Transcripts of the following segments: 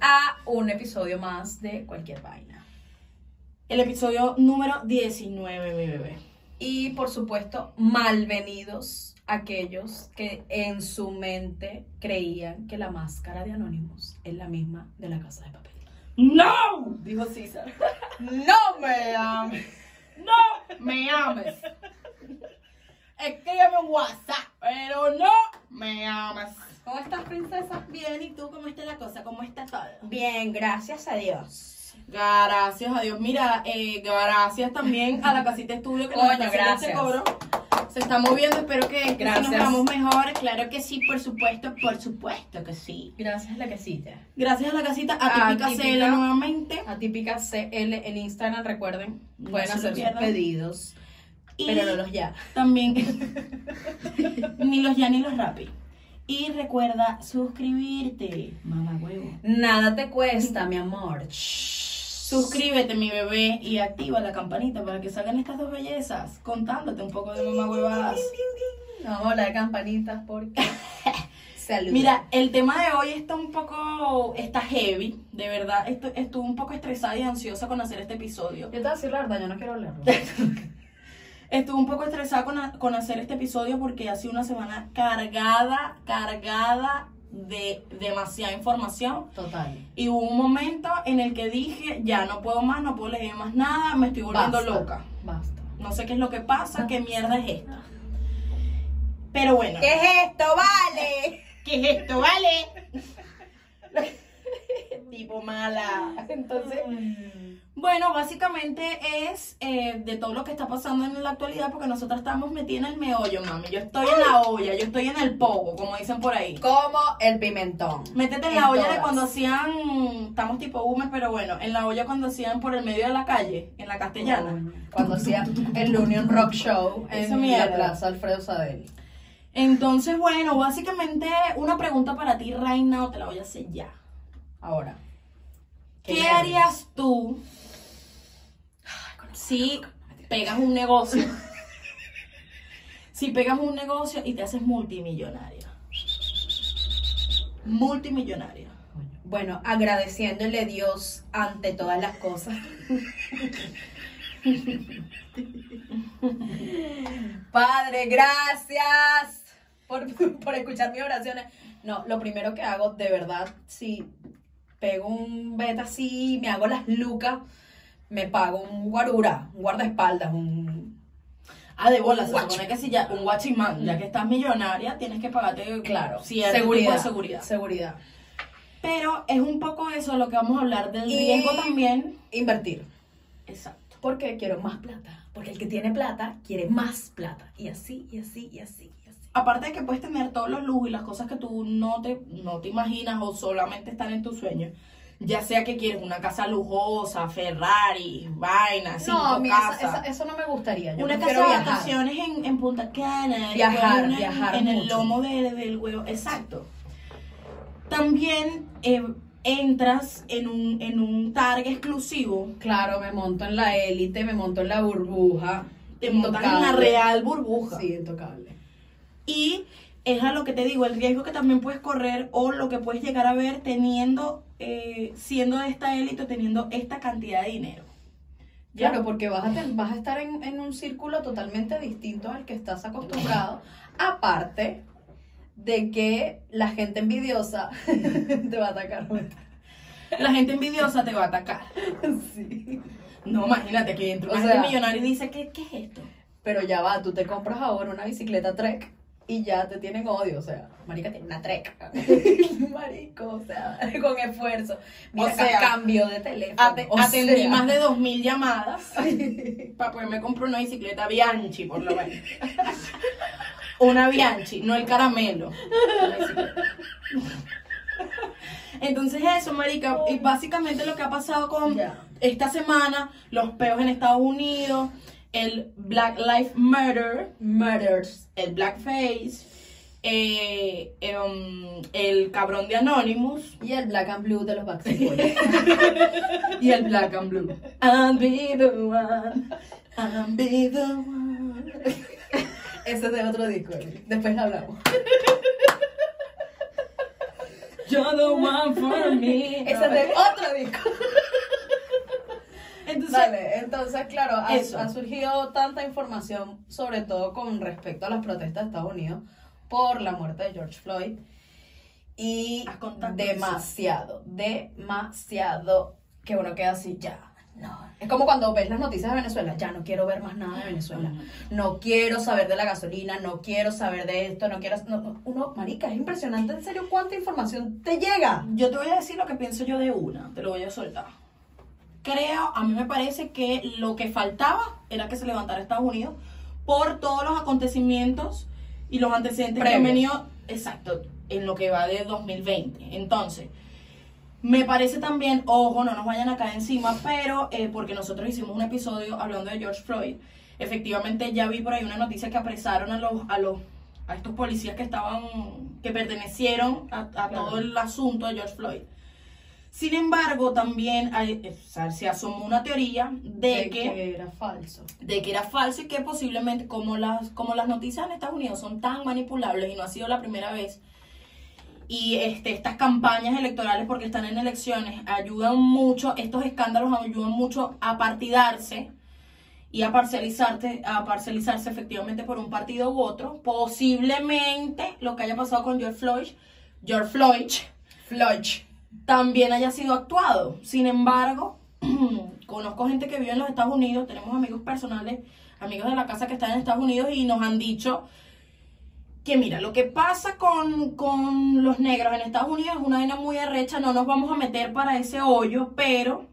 a un episodio más de Cualquier Vaina. El episodio número 19, mi bebé. Y por supuesto, malvenidos aquellos que en su mente creían que la máscara de Anonymous es la misma de la casa de papel. ¡No! Dijo César. ¡No me ames! ¡No me ames! Escríbeme un WhatsApp, pero no me ames. ¿Cómo estás, princesa? Bien, ¿y tú cómo está la cosa? ¿Cómo está todo? Bien, gracias a Dios. Gracias a Dios. Mira, eh, gracias también a la casita estudio que nos Coño, haciendo este gracias. cobro. Se está moviendo, espero que, nos vamos mejores. Claro que sí, por supuesto, por supuesto que sí. Gracias a la casita. Gracias a la casita Atípica Atípica. CL nuevamente. Atípica CL en Instagram, recuerden. No Pueden hacer sus pedidos. Y Pero no los ya. también, ni los ya ni los rapi. Y recuerda suscribirte, mamá huevo. Nada te cuesta, mi amor. Suscríbete, mi bebé, y activa la campanita para que salgan estas dos bellezas contándote un poco de mamá huevadas. Vamos a hablar de campanitas porque. Salud. Mira, el tema de hoy está un poco, está heavy, de verdad, estu- estuve un poco estresada y ansiosa con hacer este episodio. Yo te voy a decir la verdad, yo no quiero hablarlo. Estuve un poco estresada con, a- con hacer este episodio porque ha sido una semana cargada, cargada de demasiada información. Total. Y hubo un momento en el que dije, ya no puedo más, no puedo leer más nada, me estoy volviendo Basta. loca. Basta. No sé qué es lo que pasa, qué mierda es esta. Pero bueno, ¿Qué es esto? ¡Vale! ¿qué es esto? ¿Vale? tipo mala. Entonces, bueno, básicamente es eh, de todo lo que está pasando en la actualidad, porque nosotras estamos metidas en el meollo, mami. Yo estoy en la olla, yo estoy en el pogo, como dicen por ahí. Como el pimentón. Métete en En la olla de cuando hacían, estamos tipo humes, pero bueno, en la olla cuando hacían por el medio de la calle, en la castellana. Cuando hacía el Union Rock Show en la Plaza Alfredo Sadel. Entonces, bueno, básicamente una pregunta para ti, Reina, o te la voy a hacer ya. Ahora. ¿Qué, nervios. harías tú si pegas un negocio? si pegas un negocio y te haces multimillonaria. Multimillonaria. Bueno, agradeciéndole a Dios ante todas las cosas. Padre, gracias por, por escuchar mis oraciones. No, lo primero que hago, de verdad, si pego un beta así, me hago las lucas, me pago un guarura, un guardaespaldas, un... Ah, de bola, se supone que si ya, un guachimán, ya que estás millonaria, tienes que pagarte, Claro, cierto tipo de seguridad. Seguridad. Pero es un poco eso lo que vamos a hablar del Y- riesgo también. Invertir. Exacto. Porque quiero más plata. Porque el que tiene plata quiere más plata. Y así, y así, y así, y así. Aparte de que puedes tener todos los lujos y las cosas que tú no te, no te imaginas o solamente están en tus sueños. Ya sea que quieres una casa lujosa, Ferrari, vainas, cinco No, mí esa- casas. esa- eso no me gustaría. Yo una casa de vacaciones en, en Punta Cana. Viajar, en- viajar En el lomo de- del huevo. Exacto. También eh, entras en un, en un target exclusivo. Claro, me monto en la élite, me monto en la burbuja. Te montas en la real burbuja. Sí, intocable. Y es a lo que te digo, el riesgo que también puedes correr o lo que puedes llegar a ver teniendo, eh, siendo de esta élite, teniendo esta cantidad de dinero. ¿Ya? Claro, porque vas a, vas a estar en, en un círculo totalmente distinto al que estás acostumbrado. Aparte de que la gente envidiosa te va a atacar. La gente envidiosa te va a atacar. Sí. No, imagínate que entra un millonario y dice, ¿qué, ¿qué es esto? Pero ya va, tú te compras ahora una bicicleta Trek y ya te tienen odio, o sea, marica tiene una Trek. Marico, o sea, con esfuerzo. Mira, O sea, cambio de teléfono. Ate- o atendí sea. más de 2.000 llamadas para poderme comprar una bicicleta Bianchi, por lo menos. Una Bianchi, no el caramelo. Una bicicleta. Entonces eso, marica, y básicamente lo que ha pasado con esta semana, los peos en Estados Unidos, el Black Lives Matter, Murders. el Blackface, eh, em, el cabrón de Anonymous Y el Black and Blue de los Backstreet Boys. y el Black and Blue. I'll be the one. I'll be the one. Ese es de otro disco, Emily. después hablamos. You're the one for me. Ese es de otro disco. Entonces, Vale, entonces, claro, ha, surgido tanta información, sobre todo con respecto a las protestas de Estados Unidos por la muerte de George Floyd. Y contacto, demasiado, demasiado que uno queda así, ya, no. Es como cuando ves las noticias de Venezuela, ya no quiero ver más nada de Venezuela. No quiero saber de la gasolina, no quiero saber de esto, no quiero... no. uno, marica, es impresionante en serio cuánta información te llega. yo te voy a decir lo que pienso yo de una, te lo voy a soltar. Creo, a mí me parece que lo que faltaba era que se levantara Estados Unidos por todos los acontecimientos y los antecedentes que han venido, exacto, en lo que va de 2020. Entonces, me parece también, ojo, no nos vayan a caer encima, pero eh, porque nosotros hicimos un episodio hablando de George Floyd, efectivamente ya vi por ahí una noticia que apresaron a los, a los, a estos policías que estaban, que pertenecieron a, a Claro. todo el asunto de George Floyd. Sin embargo, también hay- eh, o sea, se asomó una teoría de, que, era falso. de que era falso y que posiblemente, como las, como las noticias en Estados Unidos son tan manipulables y no ha sido la primera vez, y este, estas campañas electorales, porque están en elecciones, ayudan mucho, estos escándalos ayudan mucho a partidarse y a parcializarte, a parcializarse efectivamente por un partido u otro. Posiblemente lo que haya pasado con George Floyd, George Floyd, Floyd. También haya sido actuado. Sin embargo, conozco gente que vive en los Estados Unidos, tenemos amigos personales, amigos de la casa que están en Estados Unidos y nos han dicho que mira, lo que pasa con, con los negros en Estados Unidos es una vaina muy arrecha, no nos vamos a meter para ese hoyo, pero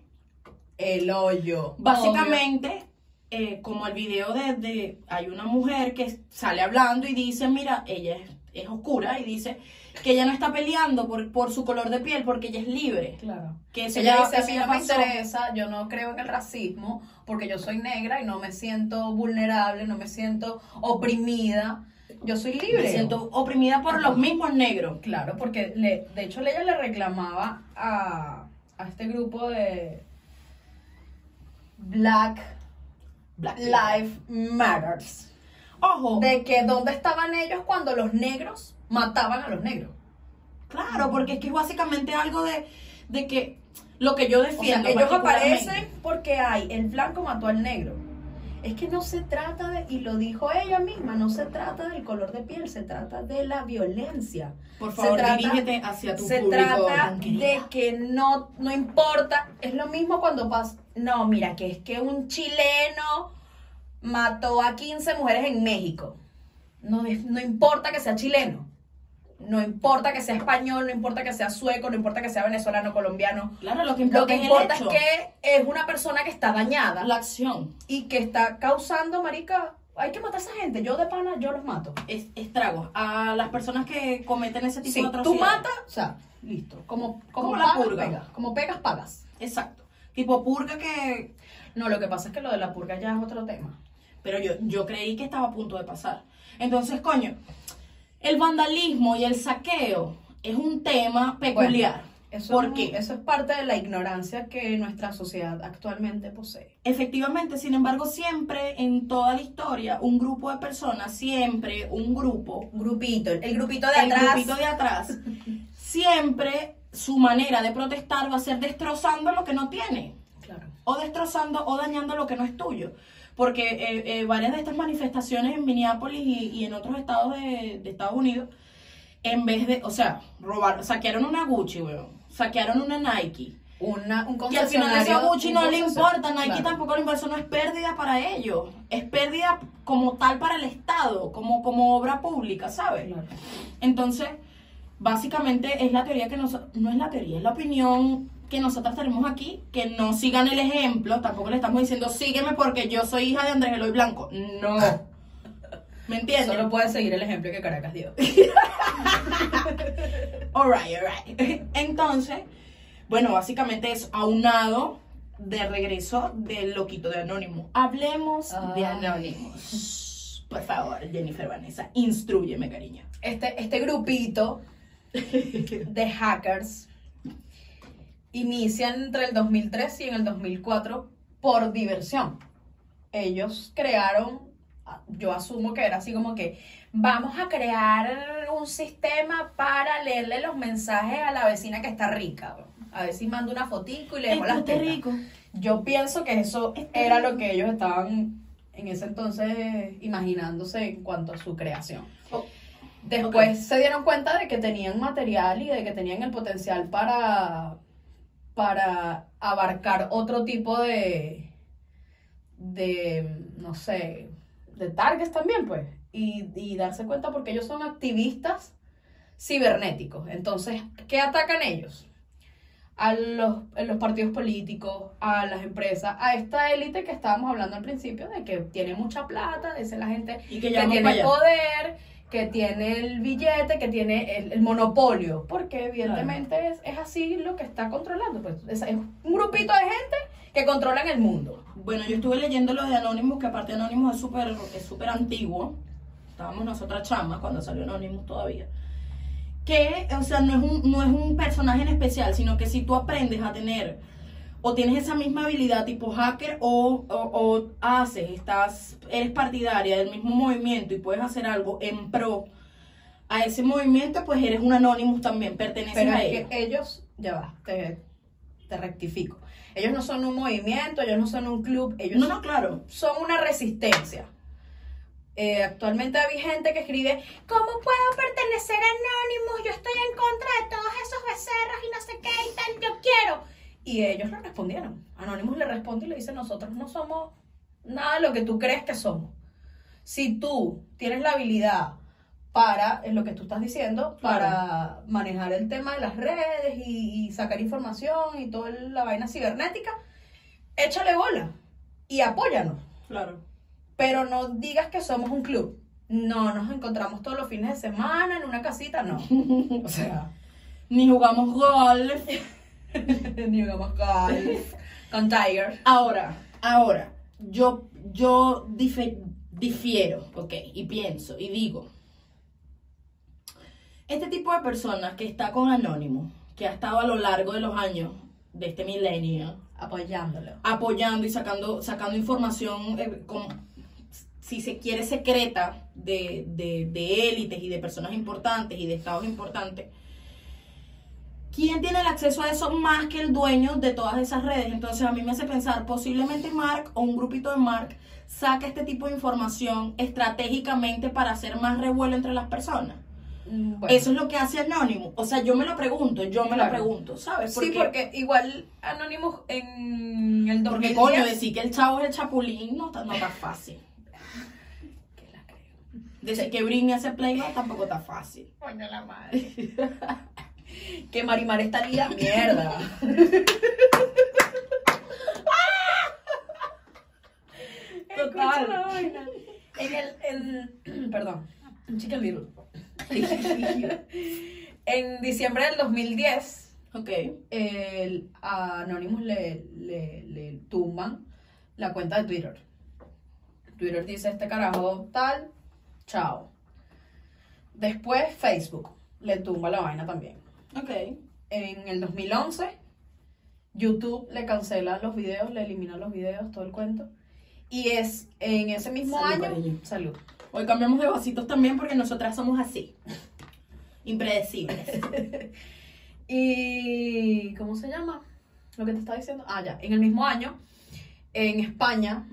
El hoyo. básicamente, eh, como el video de, de- hay una mujer que sale hablando y dice, mira, ella es, es oscura y dice que ella no está peleando por, por su color de piel porque ella es libre. Claro. Que eso Ella ya- dice, a mí no me pasó". interesa, yo no creo en el racismo, porque yo soy negra y no me siento vulnerable, no me siento oprimida. Yo soy libre. Me siento oprimida por los mismos negros. Claro, porque le, de hecho ella le reclamaba a, a este grupo de Black Black Lives Matters. Ojo, De que dónde estaban ellos cuando los negros mataban a los negros. claro, porque es que es básicamente algo de, de que lo que yo O sea, defiendo. ellos aparecen porque hay, el blanco mató al negro. Es que no se trata de, y lo dijo ella misma, no se trata del color de piel, se trata de la violencia. Por Se favor, trata- dirígete hacia tu se público. trata tan querido. de que no, no importa, es lo mismo cuando pasa, no, mira, que es que un chileno mató a 15 mujeres en México. No, no importa que sea chileno, no importa que sea español, no importa que sea sueco, no importa que sea venezolano, colombiano. Claro, lo que importa Lo que es el que es una persona que está dañada la acción. y que está causando, marica, hay que matar a esa gente. Yo de pana, yo los mato. Es, estragos a las personas que cometen ese tipo Sí, de tú atrocidades. matas, o sea, listo. Como, como, Como la pagas, purga. pegas. Como pegas, pagas. Exacto. Tipo purga que... No, lo que pasa es que lo de la purga ya es otro tema. Pero yo, yo creí que estaba a punto de pasar. Entonces, coño, el vandalismo y el saqueo es un tema peculiar. Eso, ¿Por es- qué? eso es parte de la ignorancia que nuestra sociedad actualmente posee. Efectivamente, sin embargo, siempre en toda la historia, un grupo de personas, siempre un grupo, grupito, el grupito de el atrás. grupito de atrás, siempre su manera de protestar va a ser destrozando lo que no tiene, Claro. o destrozando o dañando lo que no es tuyo. Porque eh, eh, varias de estas manifestaciones en Minneapolis y, y en otros estados de, de Estados Unidos, en vez de, o sea, robar, saquearon una Gucci, weón, saquearon una Nike. Una, un Que al final eso a Gucci no le importa, Nike Claro. tampoco le importa, eso no es pérdida para ellos, es pérdida como tal para el Estado, como, como obra pública, ¿sabes? Claro. Entonces, básicamente es la teoría que nosotros, no es la teoría, es la opinión que nosotros tenemos aquí, que no sigan el ejemplo, tampoco le estamos diciendo sígueme porque yo soy hija de Andrés Eloy Blanco, no. ¿Me entiendes? Solo puedes seguir el ejemplo que Caracas dio. Alright, alright. Entonces, bueno, básicamente es aunado de regreso del loquito de Anónimo. Hablemos de. Anónimos. Por favor, Jennifer Vanessa, instruyeme, cariño. Este, este grupito de hackers inician entre el 2003 y en el 2004 por diversión. ellos crearon, yo asumo que era así como que vamos a crear un sistema para leerle los mensajes a la vecina que está rica. A ver si mando una fotico y le dejo las tetas. rico. Yo pienso que eso Está era rico. lo que ellos estaban en ese entonces imaginándose en cuanto a su creación. Oh, Después se dieron cuenta de que tenían material y de que tenían el potencial para, para abarcar otro tipo de, de, no sé, de targets también, pues. Y, y darse cuenta porque ellos son activistas cibernéticos. Entonces, ¿qué atacan ellos? A los, a los partidos políticos, a las empresas, a esta élite que estábamos hablando al principio, de que tiene mucha plata, ser la gente Y que que tiene poder, que tiene el billete, que tiene el, el monopolio, porque evidentemente es, es así lo que está controlando. Pues es, es un grupito de gente que controlan el mundo. Bueno, yo estuve leyendo lo de Anonymous, que aparte Anonymous es súper es súper antiguo. Estábamos nosotras chamas cuando salió Anonymous todavía. Que, o sea, no es, un, no es un personaje en especial, sino que si tú aprendes a tener o tienes esa misma habilidad tipo hacker o, o, o haces, estás, eres partidaria del mismo movimiento y puedes hacer algo en pro a ese movimiento, pues eres un Anonymous también, perteneces Pero a ellos. que ellos, ya va, te, te rectifico. Ellos no son un movimiento, ellos no son un club, ellos No, no, claro. son una resistencia. Eh, actualmente hay gente que escribe, ¿cómo puedo pertenecer a Anonymous? Yo estoy en contra de todos esos becerros y no sé qué y tal, yo quiero. Y ellos le respondieron. Anonymous le responde y le dice, nosotros no somos nada de lo que tú crees que somos. Si tú tienes la habilidad para, es lo que tú estás diciendo, para manejar el tema de las redes y, y sacar información y toda la vaina cibernética, échale bola y apóyanos. Claro. Pero no digas que somos un club. No, nos encontramos todos los fines de semana en una casita, no. O sea, Ni jugamos golf. ni con Tiger. Ahora, ahora, yo, yo dife- difiero, ok, y pienso y digo, este tipo de personas que está con Anónimo, que ha estado a lo largo de los años de este milenio, Apoyándolo. apoyando y sacando, sacando información, eh, con- si se quiere, secreta de, de, de élites y de personas importantes y de estados importantes. ¿Quién tiene el acceso a eso más que el dueño de todas esas redes? Entonces a mí me hace pensar, posiblemente Mark o un grupito de Mark saca este tipo de información estratégicamente para hacer más revuelo entre las personas. Mm, bueno. Eso es lo que hace Anonymous. O sea, yo me lo pregunto, yo me lo pregunto, ¿sabes? Sí, porque igual Anonymous en el 2010... Porque coño, decir que el chavo es el chapulín no está, no está fácil. Que la creo. Decir que Britney hace playback tampoco está fácil. Coño la madre. que Marimar está lila, mierda. Total. En el, en- perdón, Chicken Little. en diciembre del 2010, Ok. el, a Anonymous le, le, le tumban la cuenta de Twitter. Twitter dice, este carajo tal, chao. Después Facebook le tumba la vaina también. Ok. En el 2011, YouTube le cancela los videos, le elimina los videos, todo el cuento. Y es en ese mismo Salud, año... cariño. Salud. Hoy cambiamos de vasitos también porque nosotras somos así. Impredecibles. Y... ¿Cómo se llama? Lo que te estaba diciendo. Ah, ya. En el mismo año, en España,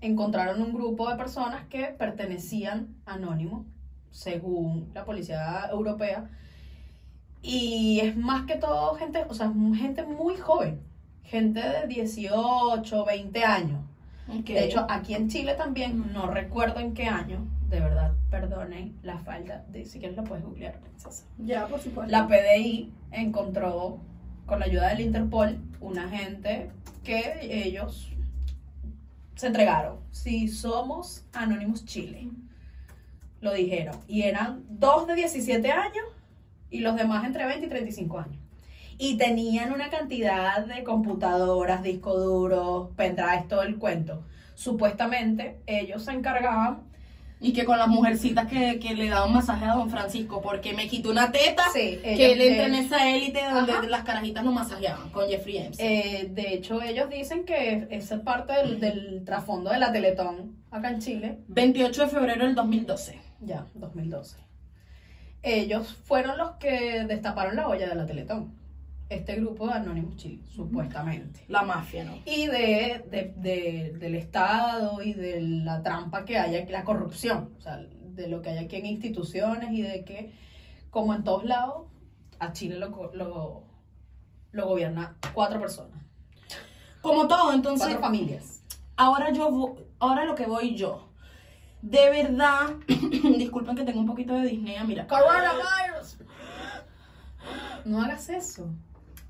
encontraron un grupo de personas que pertenecían a Anónimo, según la policía europea. Y es más que todo gente, o sea, gente muy joven. Gente de 18, 20 años. De hecho, aquí en Chile también, no recuerdo en qué año, de verdad, perdonen la falta, de, si quieres lo puedes googlear, princesa. ya, por supuesto. La PDI encontró, con la ayuda del Interpol, una gente que ellos se entregaron. Si somos Anonymous Chile, lo dijeron. Y eran dos de 17 años y los demás entre 20 y 35 años. Y tenían una cantidad de computadoras, discos duros, pendrives, todo el cuento. Supuestamente ellos se encargaban Y que con las mujercitas que, que le daban masaje a don Francisco, porque me quitó una teta Sí, que él entra en esa élite donde ajá. las carajitas lo masajeaban con Jeffrey Epstein. Eh, de hecho, ellos dicen que esa es parte del, del trasfondo de la Teletón acá en Chile. 28 de febrero del 2012. Ya, 2012. Ellos fueron los que destaparon la olla de la Teletón. Este grupo de Anonymous Chile, supuestamente. La mafia, ¿no? Y de, de- de- del Estado y de la trampa que hay aquí, la corrupción, o sea, de lo que hay aquí en instituciones y de que, como en todos lados, a Chile lo, lo, lo gobierna cuatro personas, Como todo, entonces, cuatro familias. ahora yo ahora lo que voy yo. De verdad, disculpen que tengo un poquito de disnea, mira. Coronavirus. No hagas eso.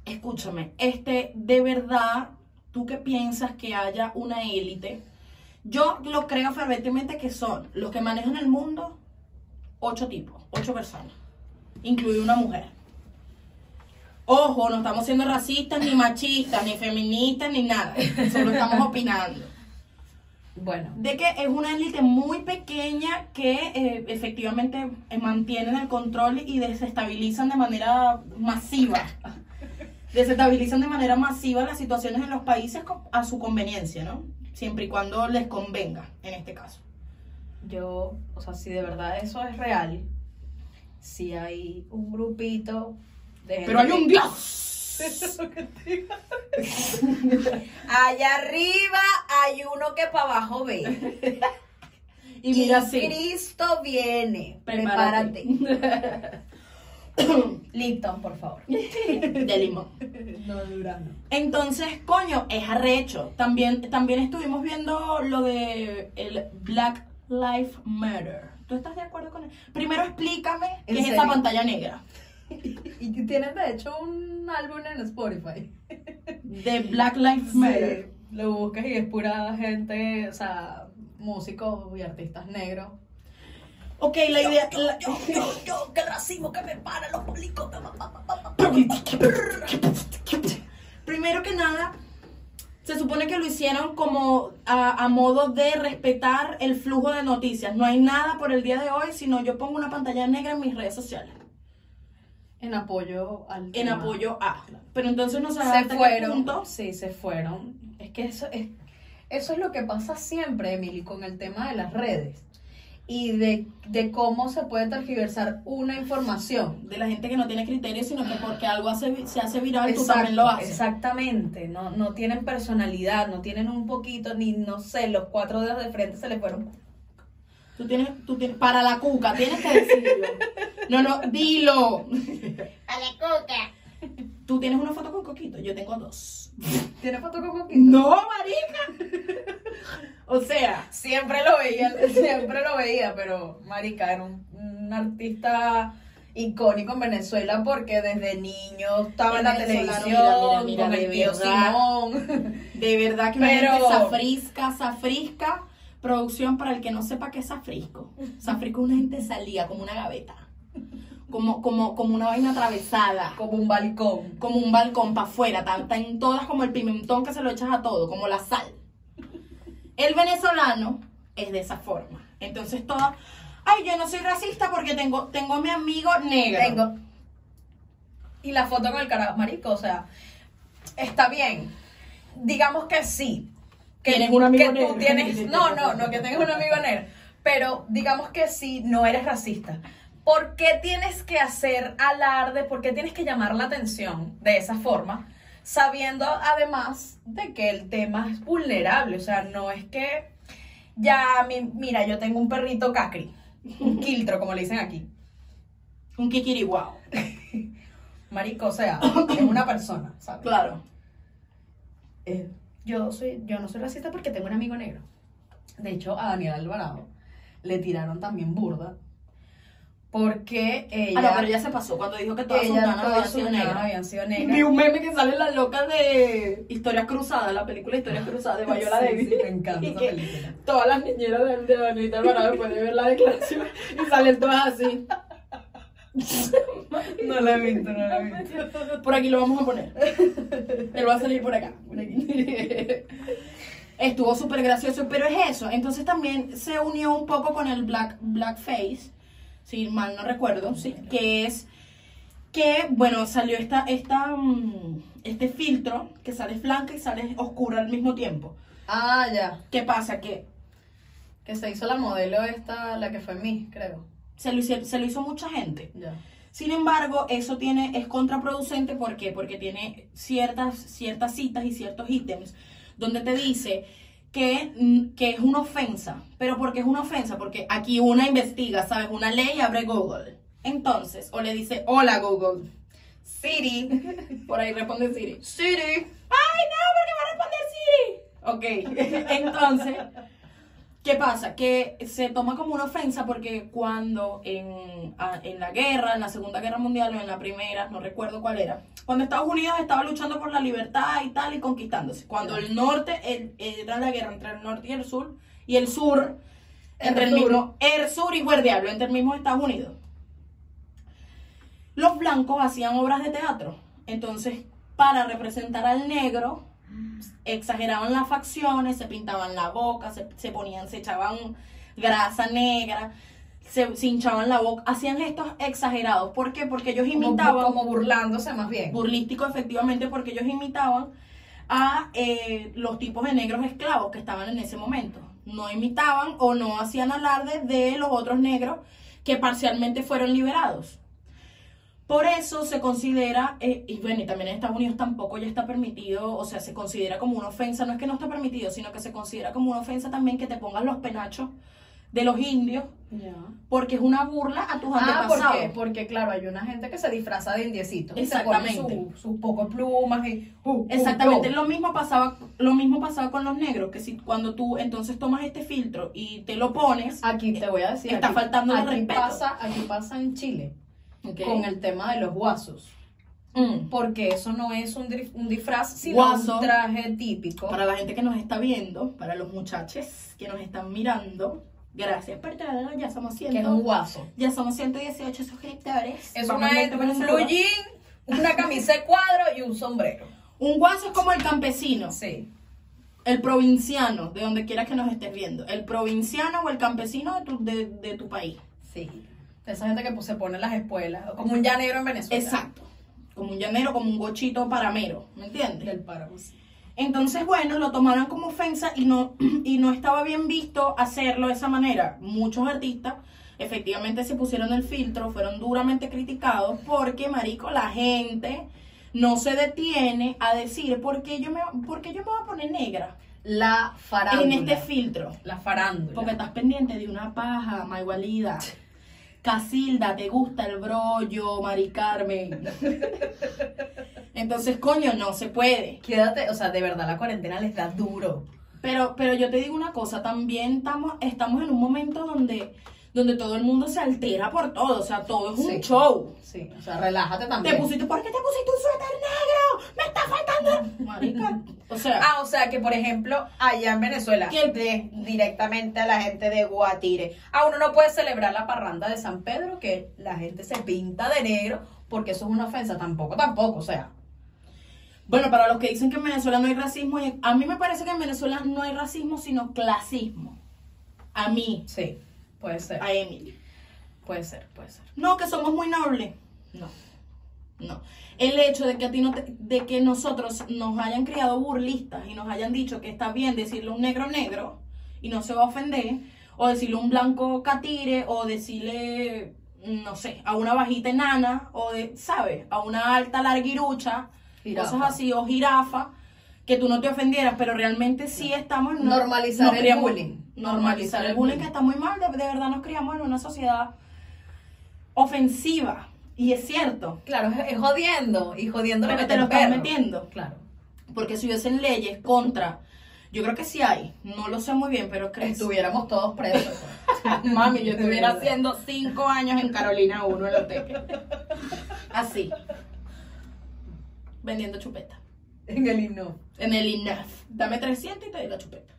Escúchame, este, de verdad, ¿tú qué piensas que haya una élite? Yo lo creo fervientemente que son los que manejan el mundo, ocho tipos, ocho personas, incluida una mujer. Ojo, no estamos siendo racistas, ni machistas, ni feministas, ni nada. Solo estamos opinando. Bueno, De que es una élite muy pequeña que eh, efectivamente eh, mantienen el control y desestabilizan de manera masiva. Desestabilizan de manera masiva las situaciones en los países a su conveniencia, ¿no? Siempre y cuando les convenga, en este caso. yo, o sea, si de verdad eso es real, si hay un grupito de Pero hay que- un Dios. Allá arriba hay uno que para abajo ve. Y mira así. Cristo viene. Prepárate. Prepárate. Lipton, por favor. De limón. No, Durano. Entonces, coño, es arrecho. También, también estuvimos viendo lo de el Black Lives Matter. ¿Tú estás de acuerdo con él? Primero explícame qué ¿En es esa serio? pantalla negra. Y tienen de hecho un álbum en Spotify. De Black Lives Matter. Sí, Lo buscas y es pura gente, o sea, músicos y artistas negros. Ok, la idea. la- yo, yo, que racismo que me para los policos. Primero que nada, se supone que lo hicieron como a, a modo de respetar el flujo de noticias. No hay nada por el día de hoy, sino yo pongo una pantalla negra en mis redes sociales. En apoyo al. En tema. apoyo a. Pero entonces no se fueron. punto. Sí, se fueron. Es que eso es, eso es lo que pasa siempre, Emily, con el tema de las redes. Y de, de cómo se puede tergiversar una información. de la gente que no tiene criterio, sino que porque algo hace, se hace viral, tú Exacto, también lo haces. Exactamente, no, no tienen personalidad, no tienen un poquito, ni no sé, los cuatro dedos de frente se le fueron. Tú tienes, tú tienes, para la cuca, tienes que decirlo. No, no, dilo. A la coca. Tú tienes una foto con Coquito, yo tengo dos. ¿Tiene foto con Coquito? No, marica. O sea, Siempre lo veía, siempre lo veía, pero Marica era un, un artista icónico en Venezuela porque desde niño estaba en la televisión mira, mira, con mira, el de tío verdad. Simón. de verdad que una Pero- gente safrisca, safrisca, producción para el que no sepa qué es safrisco. Safrisco es una gente salía como una gaveta. Como, como, como una vaina atravesada. como un balcón. como un balcón para afuera, tan, tan todas como el pimentón que se lo echas a todo, como la sal. El venezolano es de esa forma. Entonces todas, ay, yo no soy racista porque tengo, tengo a mi amigo negro. Tengo. Y la foto con el carajo, marico, o sea, está bien. Digamos que sí. Que, Tienes un amigo que negro. tú tienes. No, no, no, que tengas un amigo negro. Pero digamos que sí, no eres racista. ¿Por qué tienes que hacer alarde? ¿Por qué tienes que llamar la atención de esa forma? Sabiendo además de que el tema es vulnerable. O sea, no es que ya, mi- mira, yo tengo un perrito cacri. Un quiltro, como le dicen aquí. Un kikiriguao. Marico, o sea, es una persona, ¿sabes? Claro. Eh, yo, soy, yo no soy racista porque tengo un amigo negro. De hecho, a Daniel Alvarado le tiraron también burda. Porque ella. Ah, no, pero ya se pasó cuando dijo que todas sus ganas habían sido nanas negras. habían sido Vi negras. un meme que sale en la loca de Historias Cruzadas, la película Historias Cruzadas de Viola Sí, Davis. sí, me encanta Y esa que película. Todas las niñeras de, de Danielita Alvarado después de ver la declaración y salen todas así. No la he visto, no la he visto. Por aquí lo vamos a poner. Él va a salir por acá. por aquí. Estuvo súper gracioso, pero es eso. Entonces también se unió un poco con el black, blackface, si mal no recuerdo, sí, que es que, bueno, salió esta, esta, mm, este filtro que sale blanca y sale oscura al mismo tiempo. Ah, ya. ¿Qué pasa? Que Que se hizo la modelo esta, la que fue mí, creo. Se lo, hizo, se lo hizo mucha gente. Sin embargo, eso tiene, es contraproducente ¿por qué? porque tiene ciertas, ciertas citas y ciertos ítems donde te dice que, mm, que es una ofensa. ¿Pero por qué es una ofensa? Porque aquí una investiga, ¿sabes? Una ley abre Google. Entonces, o le dice, hola Google. Siri. Por ahí responde Siri. Siri. ¡Ay, no! ¿Por qué va a responder Siri? Ok, entonces, ¿qué pasa? Que se toma como una ofensa porque cuando en, a- en la guerra, en la Segunda Guerra Mundial o en la Primera, no recuerdo cuál era, cuando Estados Unidos estaba luchando por la libertad y tal y conquistándose, cuando el norte, el- era la guerra entre el norte y el sur, y el sur, entre el, sur. mismo, el sur y el diablo, entre el mismo Estados Unidos. Los blancos hacían obras de teatro, entonces para representar al negro, exageraban las facciones, se pintaban la boca, se, se ponían, se echaban grasa negra, se, se hinchaban la boca, hacían gestos exagerados. ¿Por qué? Porque ellos Como, imitaban, como burlándose más bien. burlístico efectivamente, porque ellos imitaban a eh, los tipos de negros esclavos que estaban en ese momento. No imitaban o no hacían alarde de los otros negros que parcialmente fueron liberados. Por eso se considera, eh, y bueno, y también en Estados Unidos tampoco ya está permitido, o sea, se considera como una ofensa, no es que no está permitido, sino que se considera como una ofensa también que te pongas los penachos de los indios, porque es una burla a tus Ah, antepasados. porque, porque claro, hay una gente que se disfraza de indiecito. Y se pone Exactamente. su- sus pocos plumas y... uh, uh, Exactamente, uh. lo mismo pasaba, lo mismo pasaba con los negros, que si cuando tú entonces tomas este filtro y te lo pones, Aquí te voy a decir. Está aquí- faltando el aquí respeto. Pasa, aquí pasa en Chile Con el tema de los guasos. Mm. Porque eso no es un, un disfraz, sino Guaso. un traje típico. Para la gente que nos está viendo, para los muchachos que nos están mirando, gracias por todo, ya somos que es 100, un guaso. ya somos 118 suscriptores. Es Vamos una, un blue jean, una camisa de cuadro y un sombrero. Un guaso es como el campesino, Sí. el provinciano, de donde quiera que nos estés viendo, el provinciano o el campesino de tu, de, de tu país. Sí. Esa gente que pues, se pone en las espuelas, como un llanero en Venezuela. Exacto. Como un llanero, como un gochito paramero, ¿me entiendes? Del páramo, sí. Entonces, bueno, lo tomaron como ofensa y no, y no estaba bien visto hacerlo de esa manera. Muchos artistas efectivamente se pusieron el filtro, fueron duramente criticados porque, marico, la gente no se detiene a decir, ¿por qué yo me, por qué yo me voy a poner negra La farándula. en este filtro? La farándula. Porque estás pendiente de una paja, Maigualida. Casilda, te gusta el brollo, Mari Carmen. Entonces, coño, no se puede. Quédate, o sea, de verdad la cuarentena les da duro. Pero, pero yo te digo una cosa, también estamos, estamos en un momento donde, donde todo el mundo se altera por todo, o sea, todo es un Sí. show. Sí, o sea, relájate Te también. pusiste, ¿por qué te pusiste un suéter negro? Me. Marica, o sea, Ah, o sea que por ejemplo, allá en Venezuela, ¿Qué? de- directamente a la gente de Guatire, a uno no puede celebrar la parranda de San Pedro, que la gente se pinta de negro, porque eso es una ofensa, tampoco, tampoco, o sea. bueno, para los que dicen que en Venezuela no hay racismo, a mí me parece que en Venezuela no hay racismo, sino clasismo. A mí, Sí, puede ser, a Emily. puede ser, puede ser. No, que somos muy nobles. No. No. El hecho de que a ti no te- de que nosotros nos hayan criado burlistas y nos hayan dicho que está bien decirle un negro negro y no se va a ofender, o decirle un blanco catire, o decirle, no sé, a una bajita enana, o de, ¿sabes? A una alta larguirucha, Jirafa. cosas así, o jirafa, que tú no te ofendieras, pero realmente sí estamos en una- Normalizar el criamos- bullying. Normalizar el bullying que está muy mal, de, de verdad nos criamos en una sociedad ofensiva. Y es cierto, Claro, es, jodiendo, y jodiendo porque le te lo perro. metiendo. Claro. Porque si hubiesen leyes contra, yo creo que sí hay, no lo sé muy bien, pero creo Estuviéramos todos presos. Mami, yo estuviera haciendo cinco años en Carolina 1 en la Teque. Así. Vendiendo chupeta. En el himno. En el INAF. Dame 300 y te doy la chupeta.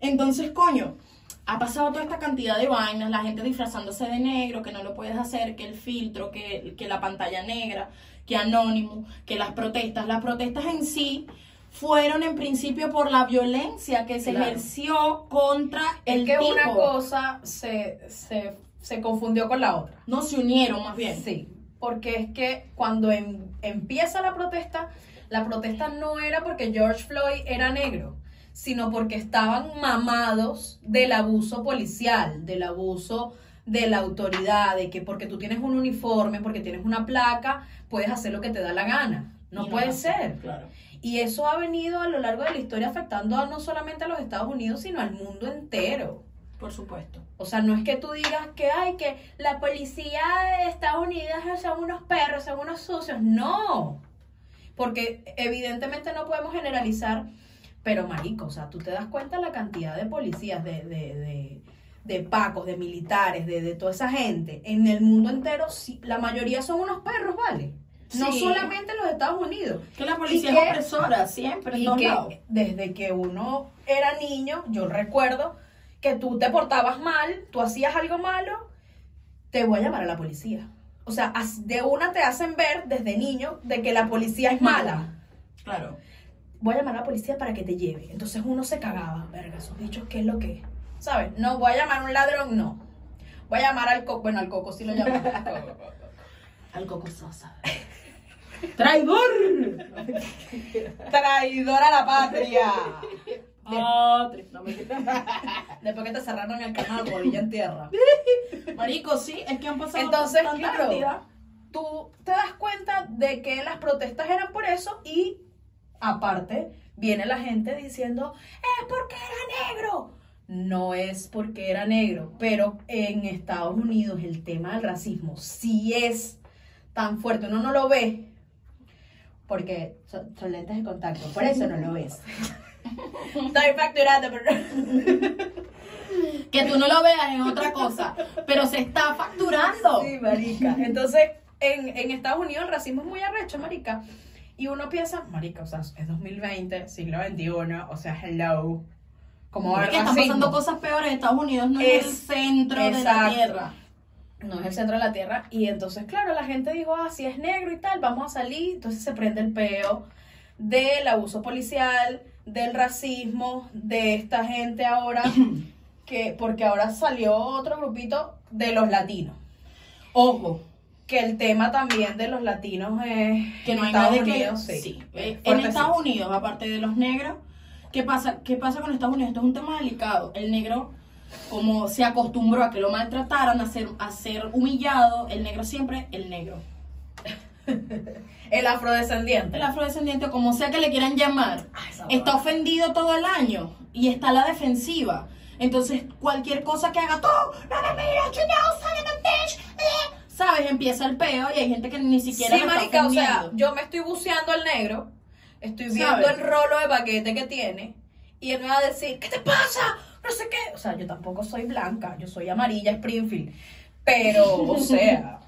Entonces, coño, ha pasado toda esta cantidad de vainas, la gente disfrazándose de negro, que no lo puedes hacer, que el filtro, que, que la pantalla negra, que anónimo, que las protestas. Las protestas en sí fueron en principio por la violencia que se Claro. ejerció contra el Es que tipo. una cosa se, se, se confundió con la otra. No se unieron más bien. Sí, porque es que cuando em- empieza la protesta, la protesta no era porque George Floyd era negro, sino porque estaban mamados del abuso policial, del abuso de la autoridad, de que porque tú tienes un uniforme, porque tienes una placa, puedes hacer lo que te da la gana. No puede ser. Claro. Y eso ha venido a lo largo de la historia afectando a no solamente a los Estados Unidos, sino al mundo entero. Por supuesto. O sea, no es que tú digas que, ay, que la policía de Estados Unidos son unos perros, son unos sucios. No. Porque evidentemente no podemos generalizar. Pero, marico, o sea, tú te das cuenta la cantidad de policías, de, de, de, de pacos, de militares, de, de toda esa gente. En el mundo entero, la mayoría son unos perros, ¿vale? No solamente en los Estados Unidos. Que la policía Y es que- opresora, siempre, en lados. desde que uno era niño, yo recuerdo que tú te portabas mal, tú hacías algo malo, te voy a llamar a la policía. O sea, de una te hacen ver desde niño de que la policía es mala. Claro. Voy a llamar a la policía para que te lleve. Entonces uno se cagaba, verga, esos bichos, ¿qué es lo que es? ¿Sabes? No, voy a llamar a un ladrón, no. Voy a llamar al coco, bueno, al coco sí lo llamo. Al Coco Sosa. ¡Traidor! Traidor a la patria. No, mentira. Después que te cerraron el canal, rodilla en tierra. Marico, sí, es que han pasado Entonces, tanta claro. cantidad. tú te das cuenta de que las protestas eran por eso y aparte viene la gente diciendo, es porque era negro. No es porque era negro, pero en Estados Unidos el tema del racismo sí es tan fuerte, uno no lo ve porque son, son lentes de contacto, por eso no lo ves. Estoy facturando, pero... Que tú no lo veas es otra cosa, pero se está facturando. Sí, marica. Entonces, en, en Estados Unidos el racismo es muy arrecho, marica. Y uno piensa, marica, o sea, es 2020, siglo XXI, o sea, hello. Como Porque el están pasando cosas peores. Estados Unidos no es, Es- el centro de la tierra. no es el centro de la tierra. Y entonces, claro, la gente dijo, ah, si es negro y tal, vamos a salir. Entonces se prende el peo del abuso policial, del racismo, de esta gente ahora, que porque ahora salió otro grupito de los latinos. Ojo, Que el tema también de los latinos es que no hay Estados nadie que Unidos, sí. sí. Eh, En Fuertecito. Estados Unidos, aparte de los negros, ¿qué pasa? ¿Qué pasa con Estados Unidos? Esto es un tema delicado. El negro, como se acostumbró a que lo maltrataran, a ser, a ser humillado, el negro siempre, el negro. El afrodescendiente. El afrodescendiente, como sea que le quieran llamar, Ah, está ofendido todo el año y está a la defensiva. Entonces, cualquier cosa que haga, tú, no me mires, you know, son of a bitch", eh, ¿sabes? Empieza el peo y hay gente que ni siquiera Sí, marica, o sea, yo me estoy buceando al negro, estoy viendo ¿Sabes? el rolo de baquete que tiene, y él me va a decir, ¿qué te pasa? No sé qué. O sea, yo tampoco soy blanca, yo soy amarilla, Springfield. Pero, o sea,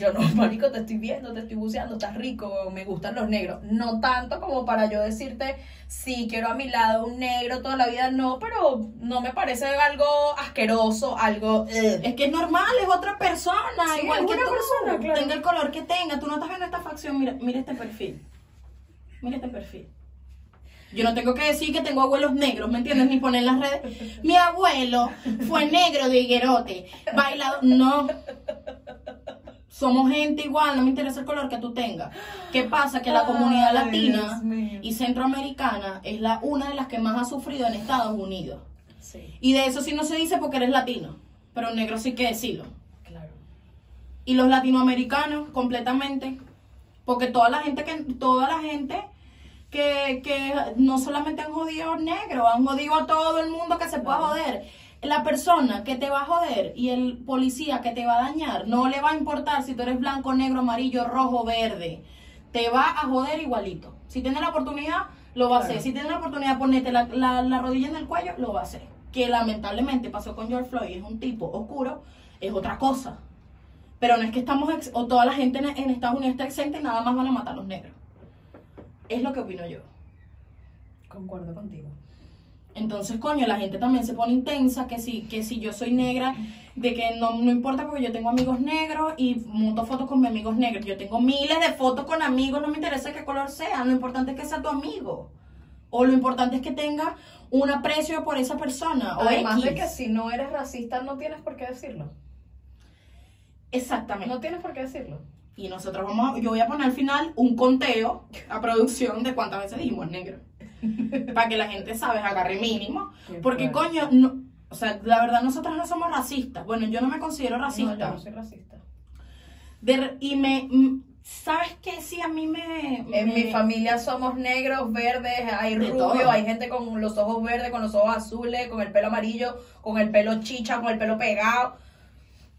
yo no, marico, te estoy viendo, te estoy buceando, estás rico, me gustan los negros. No tanto como para yo decirte, sí, quiero a mi lado un negro toda la vida, no, pero no me parece algo asqueroso, algo... ugh. Es que es normal, es otra persona, Sí, igual que una tú. persona, claro. Tenga el color que tenga, tú no estás viendo esta facción, mira, mira este perfil. Mira este perfil. Yo no tengo que decir que tengo abuelos negros, ¿me entiendes? Ni poner en las redes. Mi abuelo fue negro de higuerote, bailado. No. Somos gente igual, no me interesa el color que tú tengas. ¿Qué pasa? Que la comunidad Ay, latina y centroamericana es la una de las que más ha sufrido en Estados Unidos. Sí, Y de eso sí no se dice porque eres latino, pero negro sí que decirlo. claro. Y los latinoamericanos completamente, porque toda la gente que toda la gente que, que no solamente han jodido a negros, han jodido a todo el mundo que se pueda joder. La persona que te va a joder y el policía que te va a dañar, no le va a importar si tú eres blanco, negro, amarillo, rojo, verde. Te va a joder igualito. Si tiene la oportunidad, lo va a hacer. Si tiene la oportunidad de ponerte la, la, la rodilla en el cuello, lo va a hacer. Que lamentablemente pasó con George Floyd, es un tipo oscuro, es otra cosa. Pero no es que estamos, ex- o toda la gente en, en Estados Unidos está exenta y nada más van a matar a los negros. Es lo que opino yo. Concuerdo contigo. Entonces, coño, la gente también se pone intensa, que si, que si yo soy negra, de que no, no importa porque yo tengo amigos negros y monto fotos con mis amigos negros. Yo tengo miles de fotos con amigos, no me interesa qué color sea, lo importante es que sea tu amigo. O lo importante es que tenga un aprecio por esa persona. O Además X. de que si no eres racista, no tienes por qué decirlo. Exactamente. No tienes por qué decirlo. Y nosotros vamos, a- yo voy a poner al final un conteo a producción de cuántas veces dijimos negro. Para que la gente, ¿sabes? Agarre mínimo. Porque, coño, no, o sea, la verdad nosotros no somos racistas. Bueno, yo no me considero No, racista. yo no soy racista. De- y me, ¿sabes qué? Sí, a mí me... En me- mi familia somos negros, verdes, hay De rubio, todo. hay gente con los ojos verdes, con los ojos azules, con el pelo amarillo, con el pelo chicha, con el pelo pegado.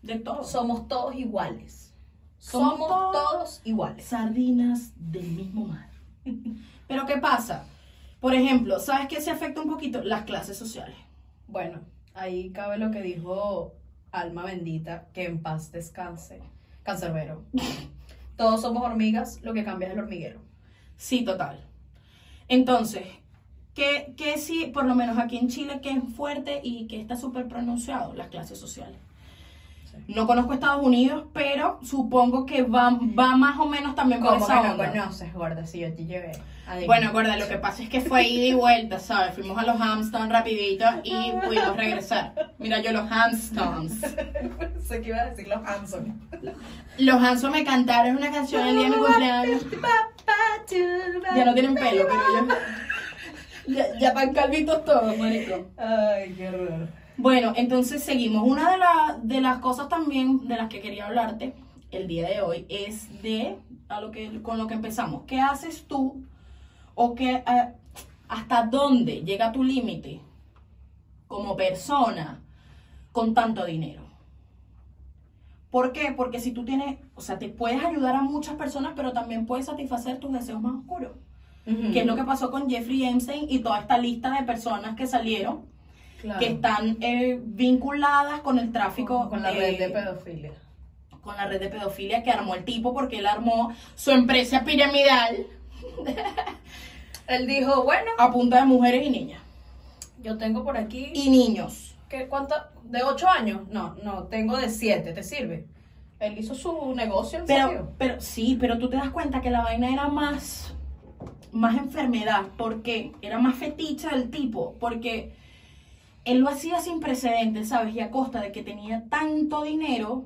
De todo. Somos todos iguales. Somos Somos, todos- todos iguales. sardinas del mismo mar. Pero ¿qué pasa? Por ejemplo, ¿sabes qué se afecta un poquito? Las clases sociales. Bueno, ahí cabe lo que dijo Alma Bendita, que en paz descanse. Cancerbero. Todos somos hormigas, lo que cambia es el hormiguero. Sí, total. Entonces, ¿qué, qué sí, por lo menos aquí en Chile, que es fuerte y que está súper pronunciado? Las clases sociales. Sí. No conozco Estados Unidos, pero supongo que va, va más o menos también por ¿Cómo esa que no onda. conoces, gorda? Si yo te llevé. Bueno, gorda, lo que pasa es que fue ida y vuelta, ¿sabes? Fuimos a los Hamstones rapidito y pudimos regresar. Mira, yo los Hamstones. sé que iba a decir los Hanson. Los Hanson me cantaron una canción el día de mi cumpleaños. Ya no tienen pelo, pero ellos... Ya, ya están calvitos todos, marico. Ay, qué horror. Bueno, entonces seguimos. Una de, la- de las cosas también de las que quería hablarte el día de hoy es de a lo que, con lo que empezamos. ¿Qué haces tú o qué, eh, hasta dónde llega tu límite como persona con tanto dinero? ¿Por qué? Porque si tú tienes, o sea, te puedes ayudar a muchas personas, pero también puedes satisfacer tus deseos más oscuros. Que es lo que pasó con Jeffrey Epstein y toda esta lista de personas que salieron Claro. que están eh, vinculadas con el tráfico con la de- red de pedofilia. con la red de pedofilia que armó el tipo porque él armó su empresa piramidal Él dijo, bueno, a punta de mujeres y niñas yo tengo por aquí y niños ¿Qué, ¿Cuánta? ¿De 8 años? No, no, tengo de 7, ¿te sirve? Él hizo su negocio en pero serio. pero sí pero tú te das cuenta que la vaina era más más enfermedad porque era más fetiche del tipo porque él lo hacía sin precedentes sabes y a costa de que tenía tanto dinero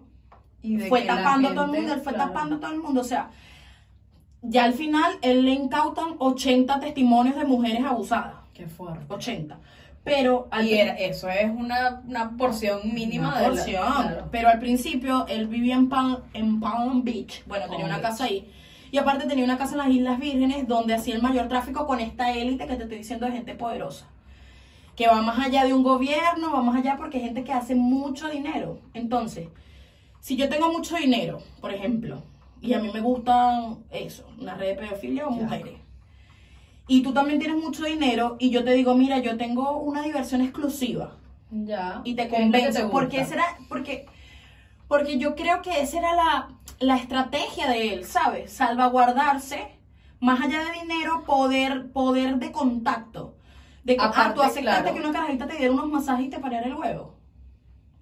Y de fue tapando a todo el mundo, él fue claro. tapando a todo el mundo. O sea, ya al final él le incautan 80 testimonios de mujeres abusadas. Qué fuerte. 80. Pero al Y era, eso es una, una porción mínima una de la- porción. claro. Pero al principio él vivía en Palm, en Palm Beach. Bueno, tenía una Beach. casa ahí. Y aparte tenía una casa en las Islas Vírgenes donde hacía el mayor tráfico con esta élite que te estoy diciendo de gente poderosa. Que va más allá de un gobierno, va más allá porque hay gente que hace mucho dinero. Entonces, si yo tengo mucho dinero, por ejemplo, y a mí me gustan eso, una red de pedofilia o mujeres, y tú también tienes mucho dinero, y yo te digo, mira, yo tengo una diversión exclusiva, Ya. y te ¿Qué es lo que convenzo, te porque gusta? esa era, porque, porque yo creo que esa era la, la estrategia de él, ¿sabes? Salvaguardarse, más allá de dinero, poder, poder de contacto. De que, ah, Aparte, tú aceptaste claro. que una carajita te diera unos masajes y te parara el huevo.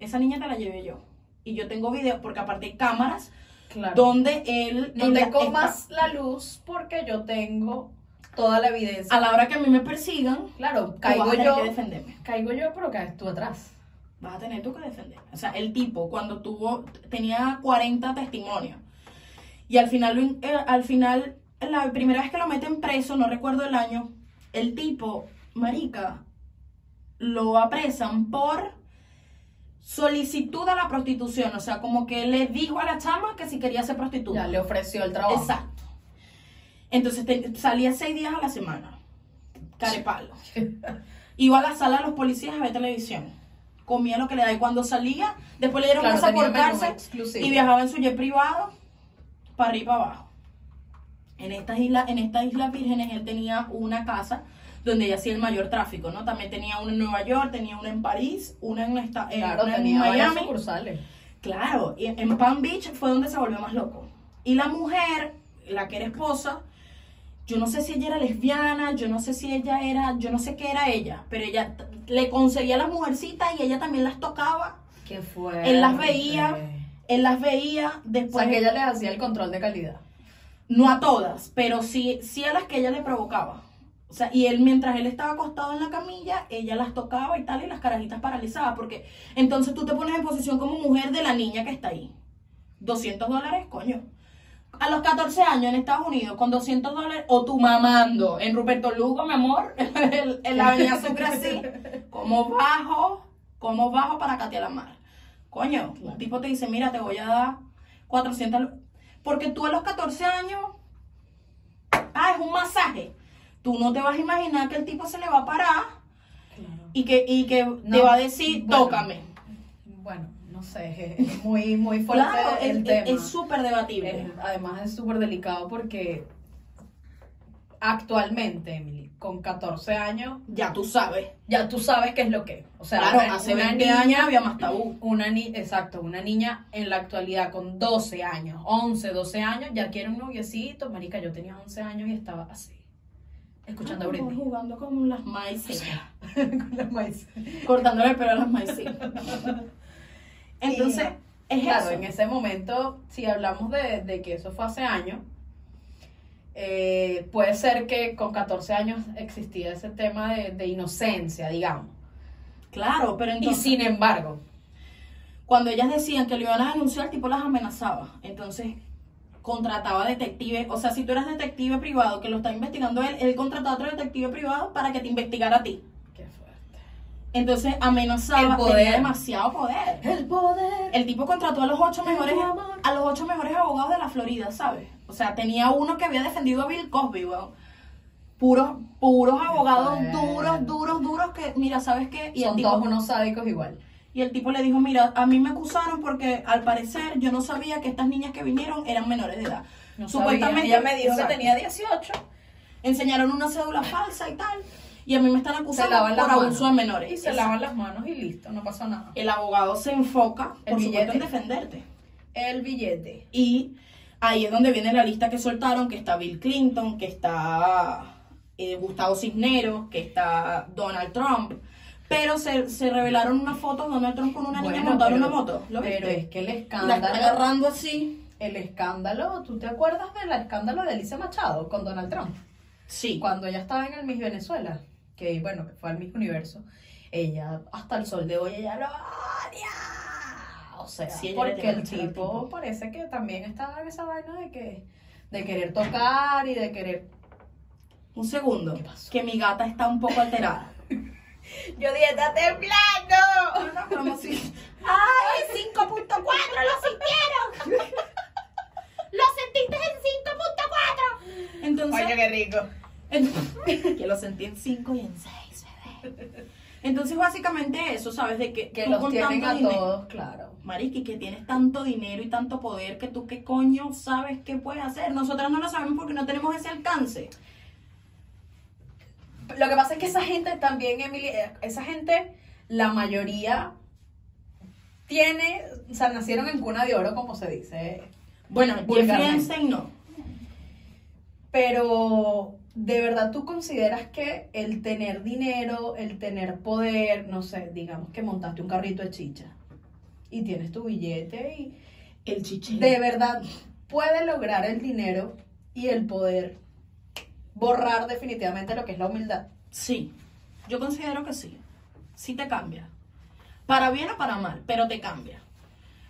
Esa niña te la llevé yo. Y yo tengo videos, porque aparte hay cámaras Claro. donde él... no está- comas la luz porque yo tengo toda la evidencia. a la hora que a mí me persigan, Claro, vas caigo a yo. que defenderme. Caigo yo, pero caes tú atrás. Vas a tener tú que defenderme. O sea, el tipo, cuando tuvo, tenía 40 testimonios. Y al final, eh, al final, la primera vez que lo meten preso, no recuerdo el año, el tipo, marica, lo apresan por solicitud a la prostitución. O sea, como que le dijo a la chama que si quería ser prostituta. Ya le ofreció el trabajo. Exacto. Entonces te- salía seis días a la semana. Carepalo. Iba a la sala de los policías a ver televisión. Comía lo que le da y cuando salía, después le dieron casa por cárcel y viajaba en su jet privado para arriba y para abajo. En estas islas, en estas islas vírgenes él tenía una casa donde ella hacía el mayor tráfico, ¿no? También tenía una en Nueva York, tenía una en París, una en, esta, en- Claro, una en tenía varias Miami. sucursales. Claro, y en Palm Beach fue donde se volvió más loco. Y la mujer, la que era esposa, yo no sé si ella era lesbiana, yo no sé si ella era, yo no sé qué era ella, pero ella le conseguía las mujercitas y ella también las tocaba, Qué fue. Él las veía. él las veía O después, sea, que ella les hacía el control de calidad. no a todas, pero sí, sí a las que ella le provocaba. O sea, y él, mientras él estaba acostado en la camilla, ella las tocaba y tal, y las carajitas paralizadas, porque entonces tú te pones en posición como mujer de la niña que está ahí. 200 dólares, coño. A los 14 años en Estados Unidos, con 200 dólares, o tú mamando en Ruperto Lugo, mi amor, en, la avenida Sucre así, como bajo, como bajo para Katia la Mar. Coño, un tipo te dice, mira, te voy a dar 400, lu- porque tú a los 14 años, ah, es un masaje. Tú no te vas a imaginar que el tipo se le va a parar y que, y que te va a decir, bueno. tócame. Bueno, no sé, es muy, muy fuerte Claro, el tema. es súper debatible. Es- además es súper delicado porque actualmente, Emily, con 14 años, Ya tú sabes. ya tú sabes qué es lo que es. O sea, Claro, hace una 20 niña- años había más tabú. Una ni exacto, una niña en la actualidad con 12 años, 11, 12 años, ya quiere un noviecito. Marica, yo tenía 11 años y estaba así, escuchando a Ah, Britney. Jugando con las maíces. con la maíz. Cortándole el pelo a las maíces. Entonces, es Claro, eso. en ese momento, si hablamos de, de que eso fue hace años, eh, puede ser que con 14 años existía ese tema de, de inocencia, digamos. Claro, pero Y entonces, sin embargo, cuando ellas decían que lo iban a denunciar, tipo las amenazaba. Entonces, contrataba detectives. O sea, si tú eras detective privado que lo está investigando él, él contrataba a otro detective privado para que te investigara a ti. qué fuerte. Entonces, amenazaba. El poder. Tenía demasiado poder. El poder. El tipo contrató a los ocho mejores, a los ocho mejores abogados de la Florida, ¿sabes? O sea, tenía uno que había defendido a Bill Cosby, weón. Puros, puros abogados duros, duros, duros que, mira, ¿sabes qué? Y el, Son tipo, todos unos sádicos igual. Y el tipo le dijo, mira, a mí me acusaron porque al parecer yo no sabía que estas niñas que vinieron eran menores de edad. No Supuestamente sabía. Ella me dijo Exacto. que tenía 18. Enseñaron una cédula falsa y tal. Y a mí me están acusando por manos. abuso de menores. Y se Exacto. lavan las manos y listo, no pasa nada. El abogado se enfoca, El por supuesto, en billete. defenderte. El billete. Y ahí es donde viene la lista que soltaron, que está Bill Clinton, que está eh, Gustavo Cisneros, que está Donald Trump. Pero se, se revelaron unas fotos de Donald Trump con una niña Bueno, pero- una moto. ¿Lo Pero viste? es que el La está escándalo. agarrando así. El escándalo, ¿tú te acuerdas del escándalo de Alicia Machado con Donald Trump? Sí. Cuando ella estaba en el Miss Venezuela, que bueno, que fue al Miss Universo, ella hasta el sol de hoy ella lo odia. O sea, Sí, porque el tipo tipo. parece que también estaba en esa vaina de que de querer tocar y de querer Un segundo. ¿Qué pasó? Que mi gata está un poco alterada. Yo dije, está temblando. No, no, como si... ¡Ay, 5.4! ¡Lo sintieron! ¡Lo sentiste en 5.4! Entonces... qué rico. Ent- que lo sentí en 5 y en 6, bebé. Entonces, básicamente eso, ¿sabes? De que, Que tú los con tienen tanto a dinero- todos, claro. Mariqui, que tienes tanto dinero y tanto poder que tú qué coño sabes qué puedes hacer. Nosotras no lo sabemos porque no tenemos ese alcance. Lo que pasa es que esa gente también, Emily, eh, esa gente, la mayoría tiene, o sea, nacieron en cuna de oro, como se dice. Bueno. Einstein no. Pero, ¿de verdad tú consideras que el tener dinero, el tener poder, no sé, digamos que montaste un carrito de chicha y tienes tu billete y El chichero. de verdad puede lograr el dinero y el poder borrar definitivamente lo que es la humildad? Sí, yo considero que sí. Sí te cambia. Para bien o para mal, pero te cambia.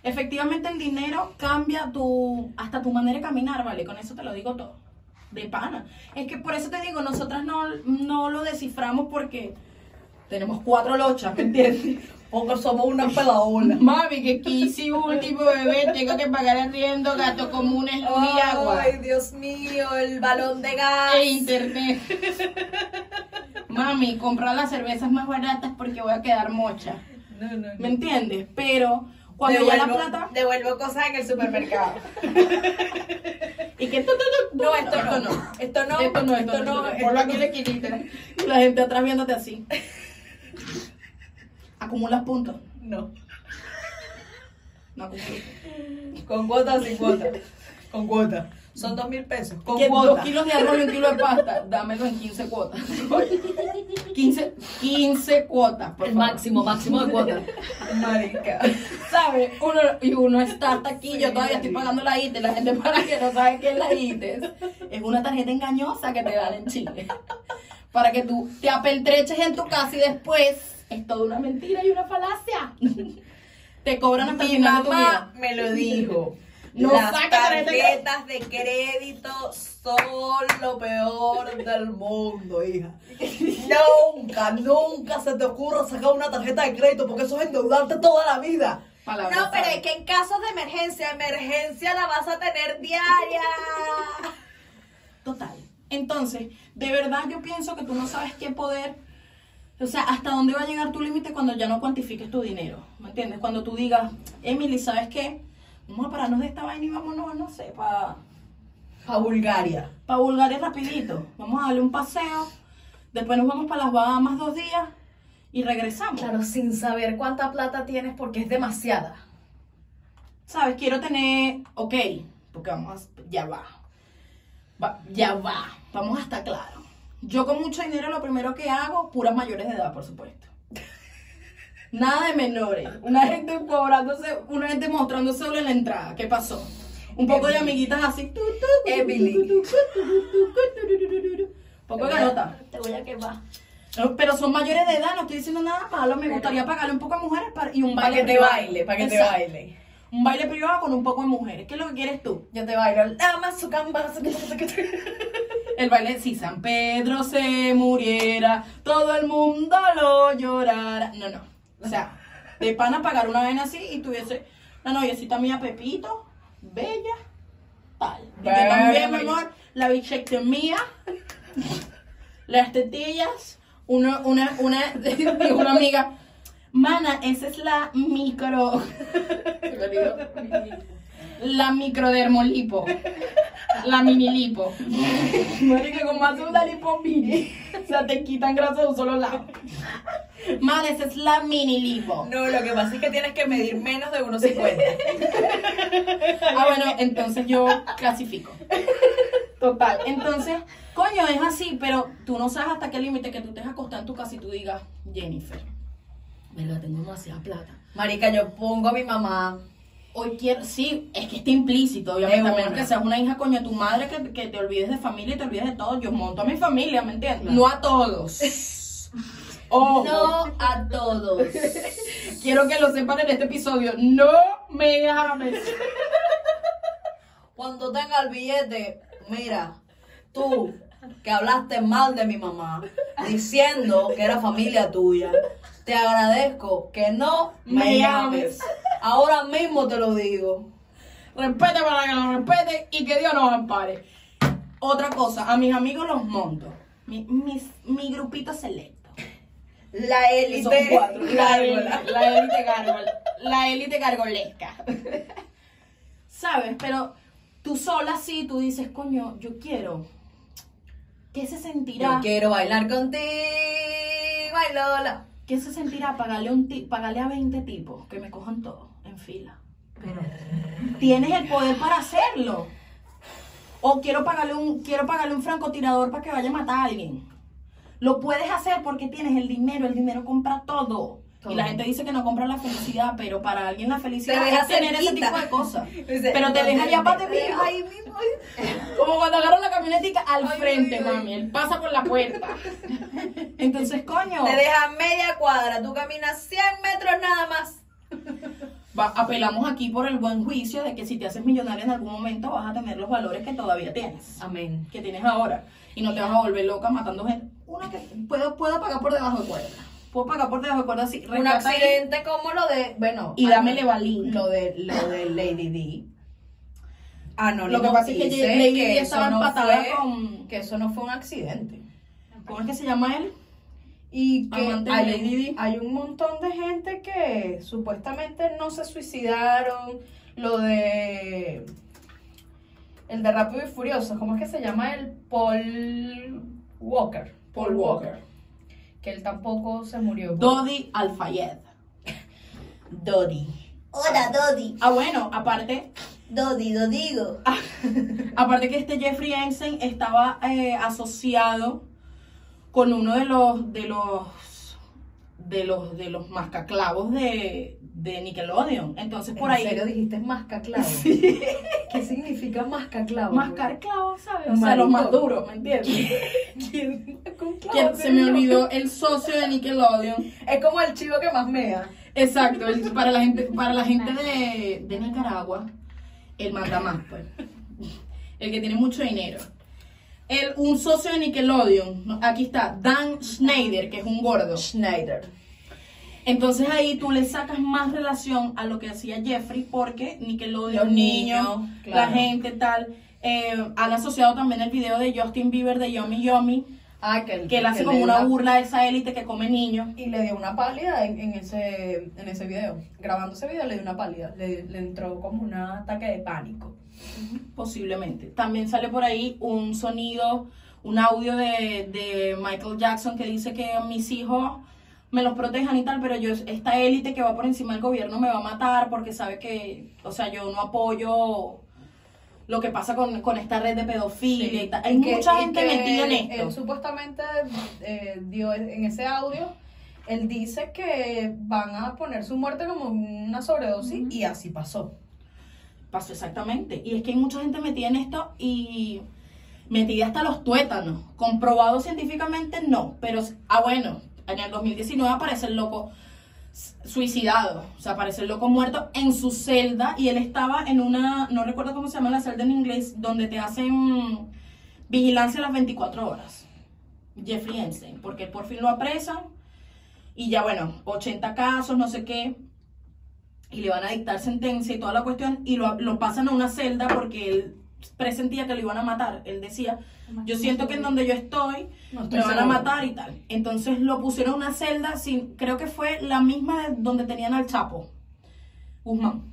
Efectivamente el dinero cambia tu hasta tu manera de caminar, ¿vale? Con eso te lo digo todo. De pana. Es que por eso te digo, nosotras no, no lo desciframos porque tenemos cuatro lochas, ¿me entiendes? Porque somos una pelaola. Mami, que quise último bebé, tengo que pagar arriendo, gato comunes, luz y agua. Ay, Dios mío, el balón de gas. E internet. Mami, comprar las cervezas más baratas porque voy a quedar mocha. No, no, no. ¿Me entiendes? Pero cuando ya la Devuelvo- plata. Devuelvo cosas en el supermercado. Y que. tu, tu, tu, No, esto no. Esto no. Esto no, esto no. Por lo aquí le la gente atrás viéndote así. Acumulas puntos. No. No acumulas. Con cuota o sin cuota. Con cuota. Son dos mil pesos. Con Que cuota. dos kilos de arroz y un kilo de pasta. Dámelo en 15 cuotas. 15, 15 cuotas. por El favor. máximo, máximo de cuota. Marica. ¿Sabes? Uno, y uno está hasta aquí, Sí, yo todavía estoy pagando la ITES, la gente para que no sabe qué es la ITES. Es una tarjeta engañosa que te dan en Chile. para que tú te apeltreches en tu casa y después es toda una mentira y una falacia. te cobran hasta el Mi final de tu mamá vida. me lo dijo. No Las tarjetas de crédito son lo peor del mundo, hija. Nunca, nunca se te ocurra sacar una tarjeta de crédito porque eso es endeudarte toda la vida. Palabra no, pero es que en casos de emergencia, emergencia la vas a tener diaria. Total. Entonces, de verdad yo pienso que tú no sabes qué poder, o sea, hasta dónde va a llegar tu límite cuando ya no cuantifiques tu dinero. ¿Me entiendes? Cuando tú digas, Emily, ¿sabes qué? Vamos a pararnos de esta vaina y vámonos, no sé, para A Bulgaria. pa Bulgaria rapidito. Vamos a darle un paseo. Después nos vamos para las Bahamas dos días y regresamos. Claro, sin saber cuánta plata tienes porque es demasiada. ¿Sabes? Quiero tener, ok, porque vamos, a- ya va. Va, ya va, vamos a estar claros. Yo con mucho dinero lo primero que hago, puras mayores de edad, por supuesto. Nada de menores. Una gente cobrándose, una gente mostrando solo en la entrada. ¿Qué pasó? Un poco de amiguitas así. Emily. Poco de garota. Te voy a quemar. No, Pero son mayores de edad, no estoy diciendo nada malo. Me gustaría pagarle un poco a mujeres para, y un Para baile que te baile, para que te baile. Un baile privado con un poco de mujeres. ¿Qué es lo que quieres tú? Yo te bailo. Dama su camba. El baile, si San Pedro se muriera, todo el mundo lo llorara. No, no. O sea, de pana pagar una vez así y tuviese la noviecita mía Pepito, bella, tal. Y que también, mi amor, la bichectomía, las tetillas, una, una, una, una amiga, mana, esa es la micro. La microdermolipo. La mini lipo. Marica, como hace una lipo mini. O sea, te quitan grasa de un solo lado. Madre, esa es la mini lipo. No, lo que pasa es que tienes que medir menos de 1,50. Ah, bueno, entonces yo clasifico. Total. Entonces, coño, es así, pero tú no sabes hasta qué límite que tú te vas a acostar en tu casa y tú digas, Jennifer, verdad, tengo demasiada plata. Marica, yo pongo a mi mamá. Hoy quiero, sí, es que está implícito, obviamente, a que seas una hija coño tu madre, que, que te olvides de familia y te olvides de todo. Yo monto a mi familia, ¿me entiendes? No a todos. Ojo. No a todos. Quiero que lo sepan en este episodio. No me ames. Cuando tenga el billete, mira, tú que hablaste mal de mi mamá, diciendo que era familia tuya, te agradezco que no me, Me llames. Ahora mismo te lo digo. Respete para que lo respete y que Dios nos ampare. Otra cosa, a mis amigos los monto. Mi, mis- mi grupito selecto. La élite son cuatro. La élite, la élite gárgola. La élite gargolesca. ¿Sabes? Pero tú sola sí, tú dices, coño, yo quiero. ¿Qué se sentirá? Yo quiero bailar contigo, ay Lola. ¿Qué se sentirá pagarle, un pagarle a 20 tipos que me cojan todos en fila? Tienes el poder para hacerlo. O quiero pagarle un, quiero pagarle un francotirador para que vaya a matar a alguien. Lo puedes hacer porque tienes el dinero, el dinero compra todo. Todo. Y la gente dice que no compra la felicidad, pero para alguien la felicidad Te deja es tener ese tipo de cosas. Pero te deja ya para deja ahí mismo. Como cuando agarran la camionetica al Ay, frente, ay, ay. mami. Él pasa por la puerta. Entonces, coño. Te deja media cuadra, tú caminas 100 metros nada más. Va- apelamos aquí por el buen juicio de que si te haces millonario en algún momento vas a tener los valores que todavía tienes, Amén. que tienes ahora. Y no te vas a volver loca matando gente. Una que puedo, puedo pagar por debajo de cuerda. Puedo pagar por debajo de cuerda así. Un ahí. accidente como lo de, bueno, Y dámele balín. Lo de, lo de Lady D. Ah, no, Lo que pasa es que Lady D estaba empatada con- Que eso no fue un accidente. ¿Cómo es que se llama él? Y que Amante hay, Lady Di. hay un montón de gente que supuestamente no se suicidaron. Lo de. El de Rápido y Furioso, ¿cómo es que se llama el Paul Walker? Paul Walker. Que él tampoco se murió. Dodi Alfayed. Dodi. Hola, Dodi. Ah, bueno, aparte, Dodi, Dodigo. aparte que este Jeffrey Einstein estaba eh, asociado con uno de los de los de los, de los mascaclavos de, de Nickelodeon. Entonces por ¿En ahí... serio dijiste mascaclavo? ¿Qué significa mascaclavo? Mascar clavos, ¿sabes? O sea, los más duros, ¿me entiendes? ¿Quién clavo? Que se me olvidó el socio de Nickelodeon. Es como el chivo que más mea. Exacto, el- para la gente, para la gente de, de Nicaragua, el manda más, pues. El que tiene mucho dinero. El, un socio de Nickelodeon, aquí está, Dan Schneider, que es un gordo. Schneider. Entonces ahí tú le sacas más relación a lo que hacía Jeffrey, porque Nickelodeon, Los niños, niños, la gente tal. eh, han asociado también el video de Justin Bieber de Yomi Yomi, Ah, que, él hace como una burla a esa élite que come niños. Y le dio una pálida en, en ese, en ese video. Grabando ese video le dio una pálida. Le, le entró como un ataque de pánico. Posiblemente. También sale por ahí un sonido, un audio de, de Michael Jackson que dice que mis hijos me los protejan y tal, pero yo, esta élite que va por encima del gobierno me va a matar porque sabe que, o sea, yo no apoyo lo que pasa con, con esta red de pedofilia y tal. Hay Y mucha gente metida en Él esto. supuestamente eh, dio en ese audio, él dice que van a poner su muerte como una sobredosis y así pasó. Pasó exactamente. Y es que hay mucha gente metida en esto y metida hasta los tuétanos. Comprobado científicamente, no. Pero, ah, bueno, en el 2019 aparece el loco suicidado. O sea, aparece el loco muerto en su celda y él estaba en una, no recuerdo cómo se llama la celda en inglés, donde te hacen vigilancia las 24 horas. Jeffrey Epstein, porque por fin lo apresan y ya, bueno, 80 casos, no sé qué y le van a dictar sentencia y toda la cuestión y lo, lo pasan a una celda porque él presentía que lo iban a matar. Él decía, yo siento que en donde yo estoy No me van a matar y tal. Entonces lo pusieron en una celda, sin, creo que fue la misma de donde tenían al Chapo, Guzmán.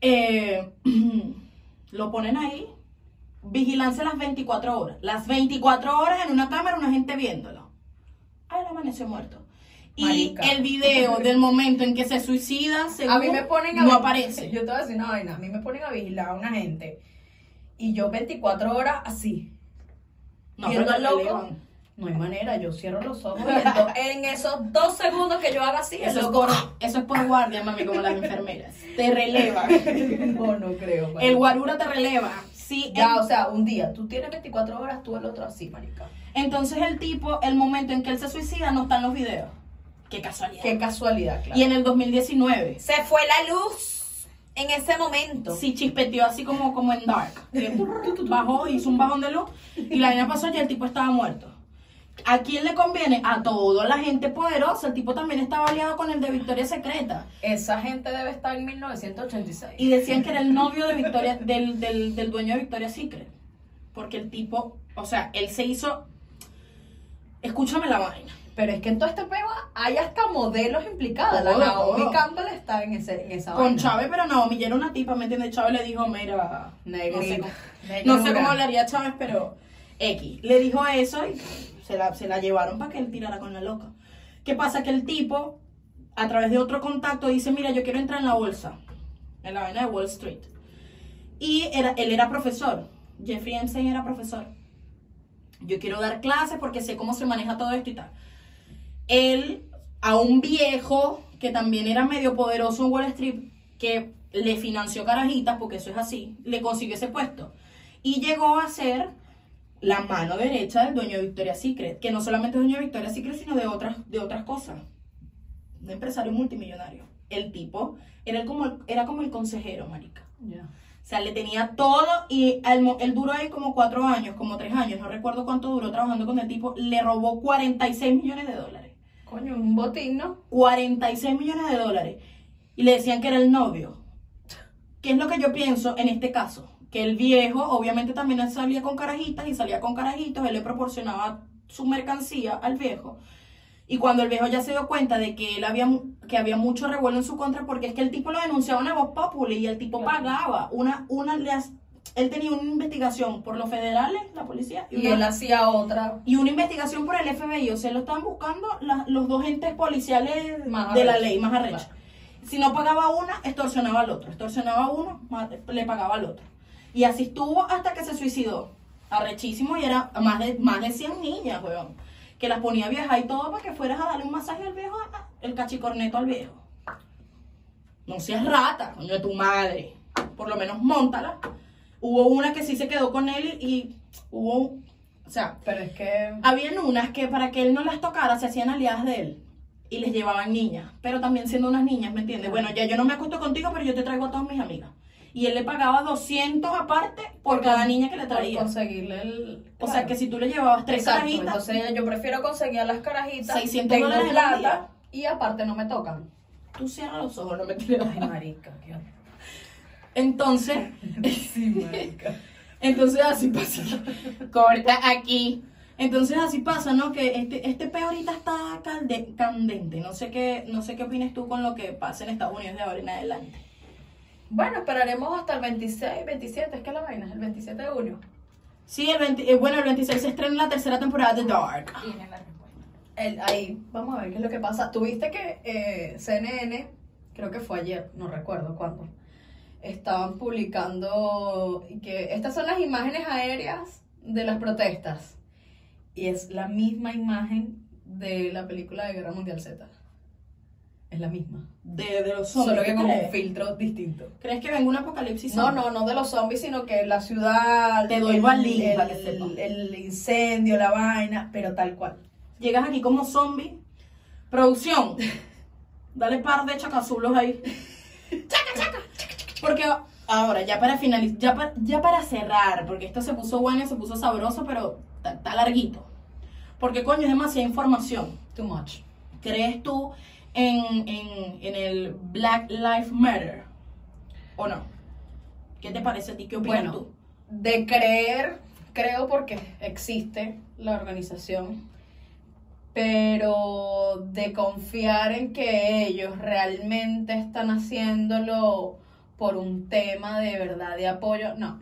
Eh, lo ponen ahí, vigilancia las 24 horas. Las 24 horas en una cámara, una gente viéndolo. Ay, él amaneció muerto. Y Marica. el video del momento en que se suicida, según, A mí me ponen a no aparece. Yo te voy a decir una vaina. A mí me ponen a vigilar a una gente. Y yo 24 horas así. No, viendo al loco. No hay manera. Yo cierro los ojos. y en esos dos segundos que yo haga así, Eso es, por, eso es por guardia, mami, como las enfermeras. Te releva. no, no creo. El guarura te releva. Sí, Ya, o sea, un día. Tú tienes 24 horas, tú el otro así, marica. entonces el tipo, el momento en que él se suicida, no está en los videos. Qué casualidad. Qué casualidad, claro. Y en el 2019, Se fue la luz en ese momento. sí chispeteó así como, como en Dark. Que Bajó, hizo un bajón de luz y la vaina pasó y el tipo estaba muerto. ¿A quién le conviene? A toda la gente poderosa. El tipo también estaba aliado con el de Victoria Secreta. Esa gente debe estar en 1986. Y decían que era el novio de Victoria, del, del, del dueño de Victoria's Secret. Porque el tipo, o sea, él se hizo. Escúchame la vaina. Pero es que en todo este peo hay hasta modelos implicadas. La Naomi. Campbell está en, ese, en esa Con. Chávez, pero Naomi ya era una tipa, ¿me entiendes? Chávez le dijo, mira. No sé, no sé cómo hablaría Chávez, pero X. Le dijo eso y se la, se la llevaron para que él tirara con la loca. ¿Qué pasa? Que el tipo, a través de otro contacto, dice, mira, yo quiero entrar en la bolsa. En la vaina de Wall Street. Y era, él era profesor. Jeffrey Epstein era profesor. Yo quiero dar clases porque sé cómo se maneja todo esto y tal. Él, a un viejo que también era medio poderoso en Wall Street, que le financió carajitas, porque eso es así, le consiguió ese puesto. Y llegó a ser la mano derecha del dueño de Victoria's Secret, que no solamente es dueño de Victoria's Secret, sino de otras, de otras cosas. Un empresario multimillonario. El tipo era, como, era como el consejero, marica. O sea, le tenía todo y él, él duró ahí como cuatro años, como tres años, no recuerdo cuánto duró trabajando con el tipo, le robó 46 millones de dólares. Coño, un botín, ¿no? 46 millones de dólares. Y le decían que era el novio. ¿Qué es lo que yo pienso en este caso? Que el viejo, obviamente también salía con carajitas y salía con carajitos, él le proporcionaba su mercancía al viejo. Y cuando el viejo ya se dio cuenta de que él había que había mucho revuelo en su contra, porque es que el tipo lo denunciaba una voz popular y el tipo pagaba una, una, él tenía una investigación por los federales, la policía, Y una- él hacía otra. y una investigación por el FBI, o sea, lo estaban buscando la- los dos entes policiales Más de la ley más arrechos. Claro. Si no pagaba una, extorsionaba al otro, extorsionaba a uno, le pagaba al otro. Y así estuvo hasta que se suicidó. Arrechísimo y era más de, más de 100 niñas, weón. que las ponía a viajar y todo para que fueras a darle un masaje al viejo, el cachicorneto al viejo. No seas rata, coño de tu madre. Por lo menos montala. Hubo una que sí se quedó con él y, y hubo, un- o sea, Pero es que. habían unas que para que él no las tocara se hacían aliadas de él y les llevaban niñas, pero también siendo unas niñas, ¿me entiendes? Bueno, ya yo no me acuesto contigo, pero yo te traigo a todas mis amigas. Y él le pagaba 200 aparte por cada niña que le por traía. conseguirle el. O sea, que si tú le llevabas tres Exacto, carajitas, entonces yo prefiero conseguir a las carajitas. 600 tengo dólares plata y aparte no me tocan. tú cierras los ojos, no me tiras. Ay, marica, qué. Entonces, Sí, marica. entonces así pasa. Corta aquí. Entonces así pasa, ¿no? Que este, este peo ahorita está calde- candente. No sé qué, no sé qué opinas tú con lo que pasa en Estados Unidos de ahora en adelante. Bueno, esperaremos hasta el 26, 27, es que la vaina es el 27 de junio. Sí, el 20 eh, bueno, el 26 se estrena la tercera temporada de Dark. El- ahí, vamos a ver qué es lo que pasa. Tuviste que eh, CNN, creo que fue ayer, no recuerdo cuándo, estaban publicando que estas son las imágenes aéreas de las protestas. Y es la misma imagen de la película de Guerra Mundial Z. Es la misma. De, de los zombies. Solo que ¿tú con un filtro distinto. ¿Crees que venga un apocalipsis? No, zombie? no, no de los zombies, sino que la ciudad, Te doy el, el- para que sepas. el- el incendio, la vaina, pero tal cual. Llegas aquí como zombie. Producción. Dale par de chacazulos ahí. Porque ahora, ya para finalizar, ya, pa- ya para cerrar, porque esto se puso bueno y se puso sabroso, pero está está larguito. Porque coño, es demasiada información. Too much. ¿Crees tú en, en, en el Black Lives Matter? ¿O no? ¿Qué te parece a ti? ¿Qué opinas Bueno, tú? de creer, creo porque existe la organización, pero de confiar en que ellos realmente están haciéndolo por un tema de verdad de apoyo, no.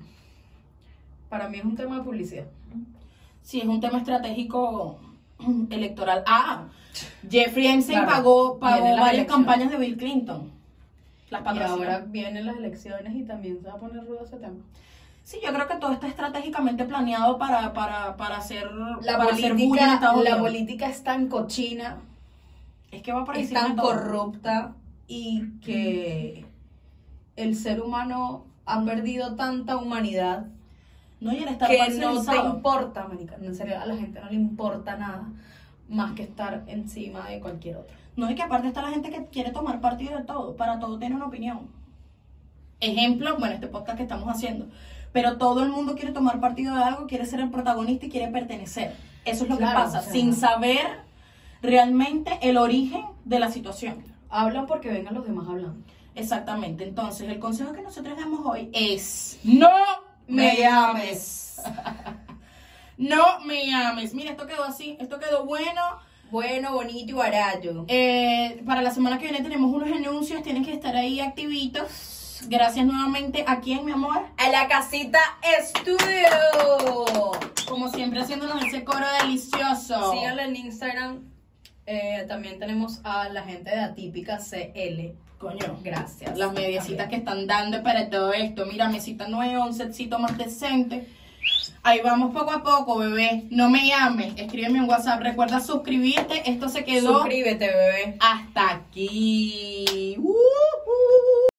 Para mí es un tema de publicidad. Sí, es un tema estratégico electoral. Ah, Jeffrey Epstein Claro, pagó, pagó varias elecciones. campañas de Bill Clinton. Las Y ahora vienen las elecciones y también se va a poner rudo ese tema. Sí, yo creo que todo está estratégicamente planeado para, para, para hacer, La para hacer bulla en política, Estados la política es tan cochina Es que va por es tan todo. corrupta y que el ser humano ha perdido tanta humanidad No, y el estar que no te importa, marica. En serio, a la gente no le importa nada más que estar encima de cualquier otro. No, y que aparte está la gente que quiere tomar partido de todo. Para todo tiene una opinión. Ejemplo, bueno, este podcast que estamos haciendo. Pero todo el mundo quiere tomar partido de algo, quiere ser el protagonista y quiere pertenecer. Eso es lo Claro, que pasa, o sea- sin saber realmente el origen de la situación. Hablan porque vengan los demás hablando. Exactamente. Entonces, el consejo que nosotros damos hoy es: no me llames. no me llames. Mira, esto quedó así, esto quedó bueno. Bueno, bonito y barato. Eh, para la semana que viene tenemos unos anuncios, tienen que estar ahí activitos. Gracias nuevamente a quién, mi amor. A la casita estudio. Como siempre, haciéndonos ese coro delicioso. Síganlo en Instagram. Eh, también tenemos a la gente de Atípica CL. Coño, Gracias. las mediecitas que están dando para todo esto. Mira, mesita nueva, un setcito más decente. Ahí vamos poco a poco, bebé. No me llames. Escríbeme en WhatsApp. Recuerda suscribirte. Esto se quedó Suscríbete, bebé. hasta aquí. Uh.